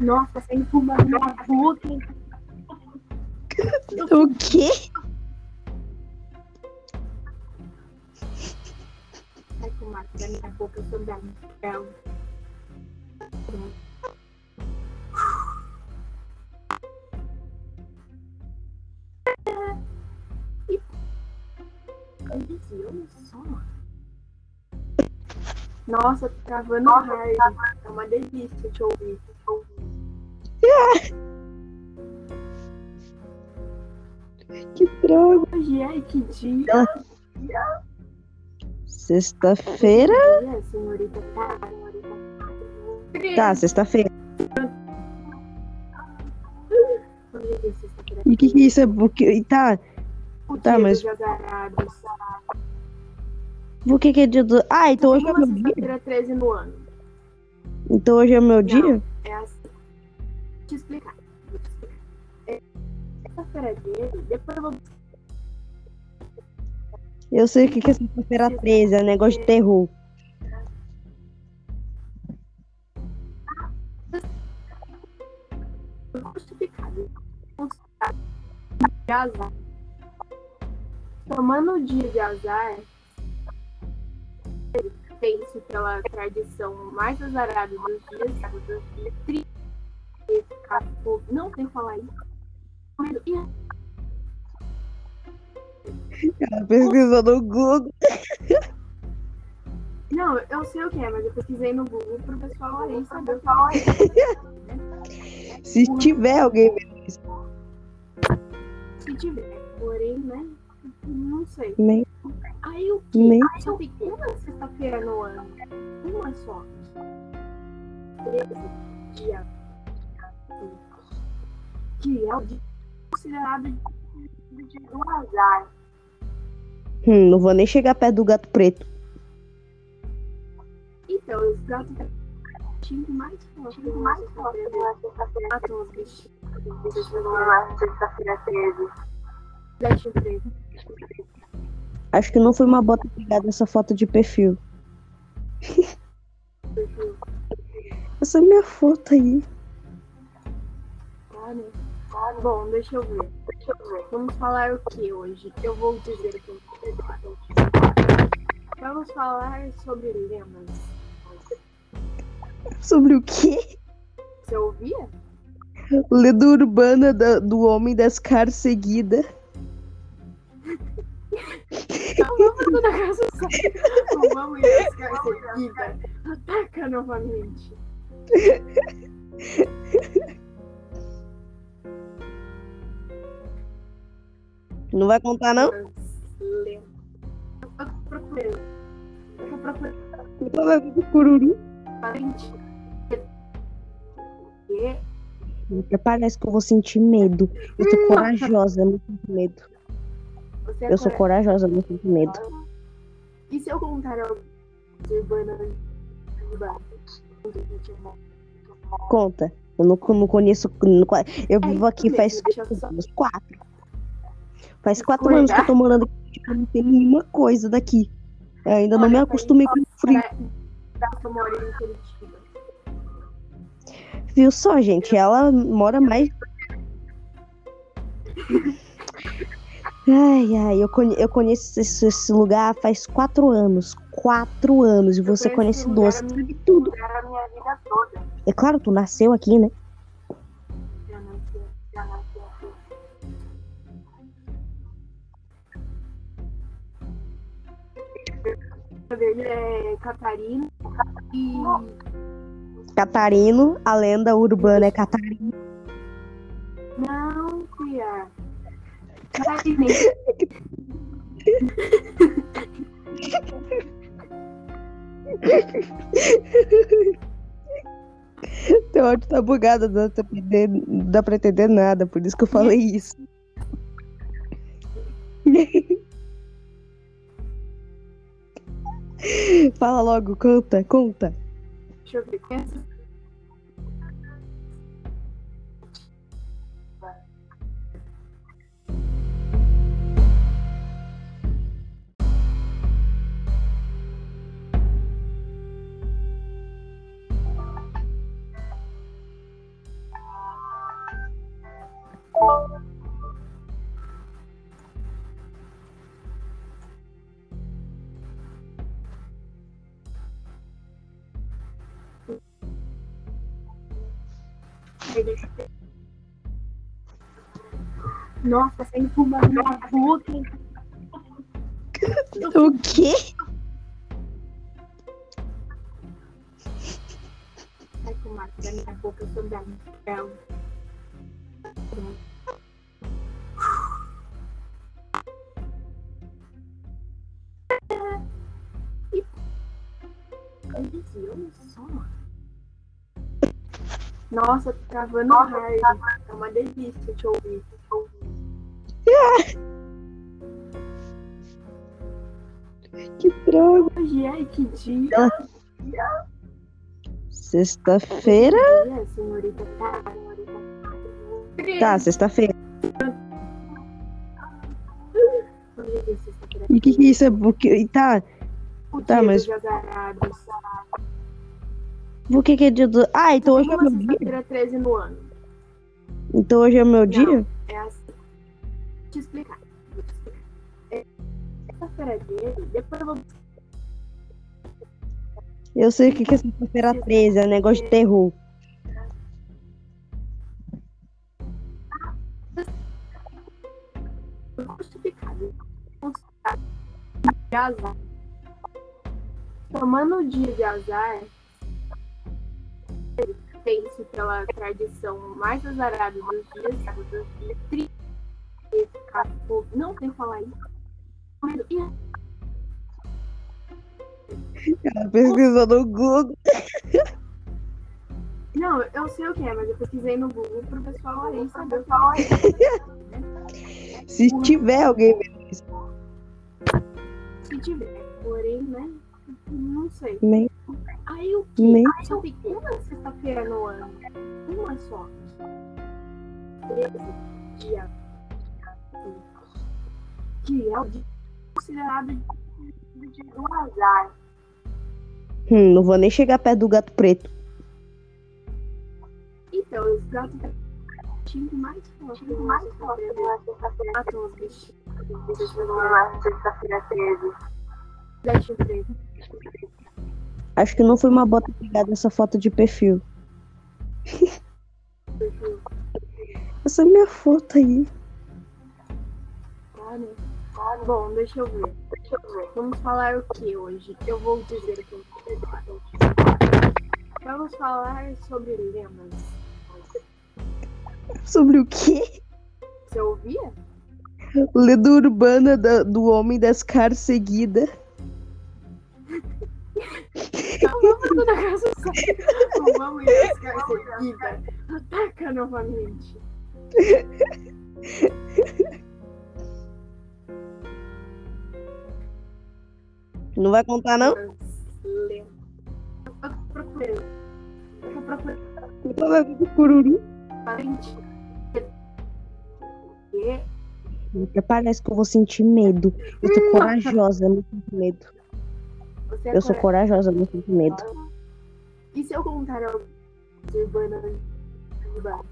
Nossa, sem fumar na boca. O quê? Sai fumar da minha boca, eu sou da Então, Olha só. Nossa, tá travando hard. É uma delícia te ouvir. Te ouvir. Que droga. Hoje é que dia? Sexta-feira? Dia, senhorita tá, senhorita tá. Tá, sexta-feira. É sexta-feira. E o que, que isso é? Porque, tá, Tá, mas-. Por que que é dia do... Ah, então hoje é meu dia? sexta-feira 13 no ano. Então hoje é meu dia? É assim. Vou te explicar. Vou te explicar. É, Sexta-feira dele, depois eu vou Eu sei o que que é sexta-feira 13, é negócio de terror. justificado. Tomando o dia de azar, tem-se pela tradição mais azarada dos dias dos dias tri- Não tem falar isso. Ela pesquisou no Google. Não, eu sei o que é, mas eu pesquisei no Google pro pessoal aí saber que é. Se tiver alguém isso. Se tiver. Porém, né? Não sei. Nem, Aí o que? nem. Só tem uma sexta-feira no ano. Uma só. 13 dia. Que é o dia considerado de, de, do azar. Hum, não vou nem chegar perto do gato preto. Então, os gatos tinham mais forte. Mais forte na sexta-feira. Matam os bichinhos. Na sexta-feira 13. Deixa eu ver. Acho que não foi uma bota pegada essa foto de perfil. Essa é minha foto aí. Tá, né? Bom, deixa eu ver. Deixa eu ver. Vamos falar o que hoje? Eu vou dizer que. Vamos falar sobre lendas. Sobre o quê? Você ouvia? Lenda urbana da- do homem das caras seguida. Tudo na casa só. Não vamos ir buscar seguida. Ataca novamente. Não vai contar, não? Eu tô procurando. Eu tô procurando. Eu tava vendo cururu. Até Parece que eu vou sentir medo. Eu sou corajosa, eu não sinto medo. é Eu sou corajosa, eu não sinto medo. E se eu contar algo de urbana Conta. Eu não, não conheço. não eu É vivo aqui faz anos. Quatro. Faz quatro Acordar. anos que eu tô morando aqui. Não tem nenhuma coisa daqui. Eu ainda não me Olha, acostumei com o frio. Curitiba. Viu só, gente? Ela mora mais. Ai, ai, eu, conhe- eu conheço esse, esse lugar faz quatro anos. Quatro anos. E você conhece lugar, Sabe tudo. Era a minha vida toda. É claro, tu nasceu aqui, né? Nasci, nasci aqui. O dele é Catarina e Catarino, a lenda urbana é Catarino. não, Fia. Catarina. Teu áudio tá bugado, não dá pra entender, nada, por isso que eu falei isso. Fala logo, conta, conta. Deixa eu ver. Conhece? Nossa, sem fumar na boca. O quê? Sai fumar da minha boca sobre a minha Nossa, tô travando hard. É uma delícia te ouvir. Que droga. Hoje é que dia? Sexta-feira? dia? Tá, Tá, sexta-feira. E o que, que isso é? Porque... Tá, O Tá, mas- por que, que é dia do. Ah, então hoje é meu dia? sexta-feira 13 no ano. Então hoje é meu dia? Te explicar. Sexta-feira dele, depois eu vou Eu sei o que, que é sexta-feira 13, é negócio de terror. justificado. De azar. Tomando o dia de azar, tem-se pela tradição mais azarada dos dias, e tri- com- Não tem que falar isso. Mas, e Ela pesquisou no Google. Não, eu sei o que é, mas eu pesquisei no Google pro pessoal aí saber o que é. Se tiver alguém Se tiver. Porém, né? Não sei. Nem- Aí o que? Nem- Só tem uma sexta-feira no ano. Uma só. 13 Que é considerado de, do azar. Hum, não vou nem chegar perto do gato preto. Então, os gatos tinham mais forte. mais forte na sexta-feira. Todos os bichinhos. Na sexta-feira 13. Deixa eu ver. Acho que não foi uma bota pegada essa foto de perfil. Essa é minha foto aí. Tá, né? Bom, deixa eu ver. Deixa eu ver. Vamos falar o que hoje? Eu vou dizer o que eu Vamos falar sobre lendas. Sobre o quê? Você ouvia? Lenda urbana da- do homem das caras seguida. Não vamos toda casa Não vamos ir seguida. Ataca novamente. Vai contar, não? Lendas. Eu tô procurando. Eu tô procurando. Eu vendo cururu. Parece que eu vou sentir medo. Eu tô corajosa, não sinto medo. você é Eu sou corajosa, não sinto medo. E se eu contar algo urbana urbana?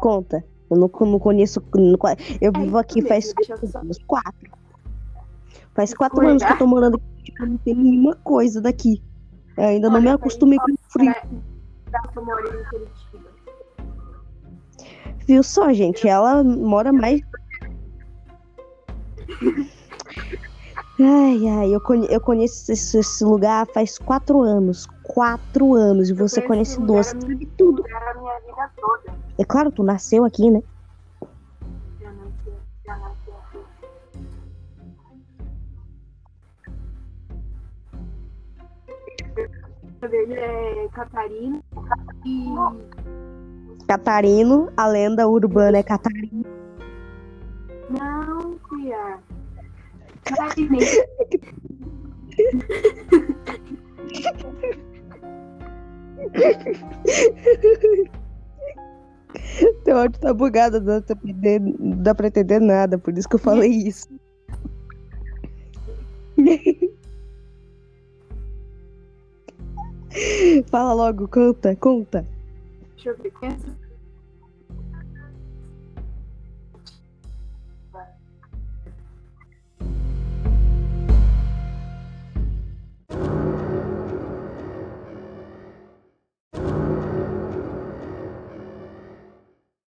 Conta. Eu não, não conheço. não eu vivo É aqui isso faz mesmo, eu só- anos, quatro. Faz quatro anos que eu tô morando aqui. Tipo, não tem nenhuma coisa daqui. Eu ainda não me Olha, acostumei com o frio. Em Curitiba. Viu só, gente? Ela mora mais. Ai, ai, eu, conhe- eu conheço esse, esse lugar faz quatro anos. Quatro anos. E você conhece doce. Sabe tudo. É claro, tu nasceu aqui, né? Dele é Catarina e Catarino, a lenda urbana é Catarino. não, Fia. Catarina. Teu áudio tá bugado, não dá entender, não dá pra entender nada, por isso que eu falei isso. Fala logo, conta, conta. Deixa eu ver. Quem é essa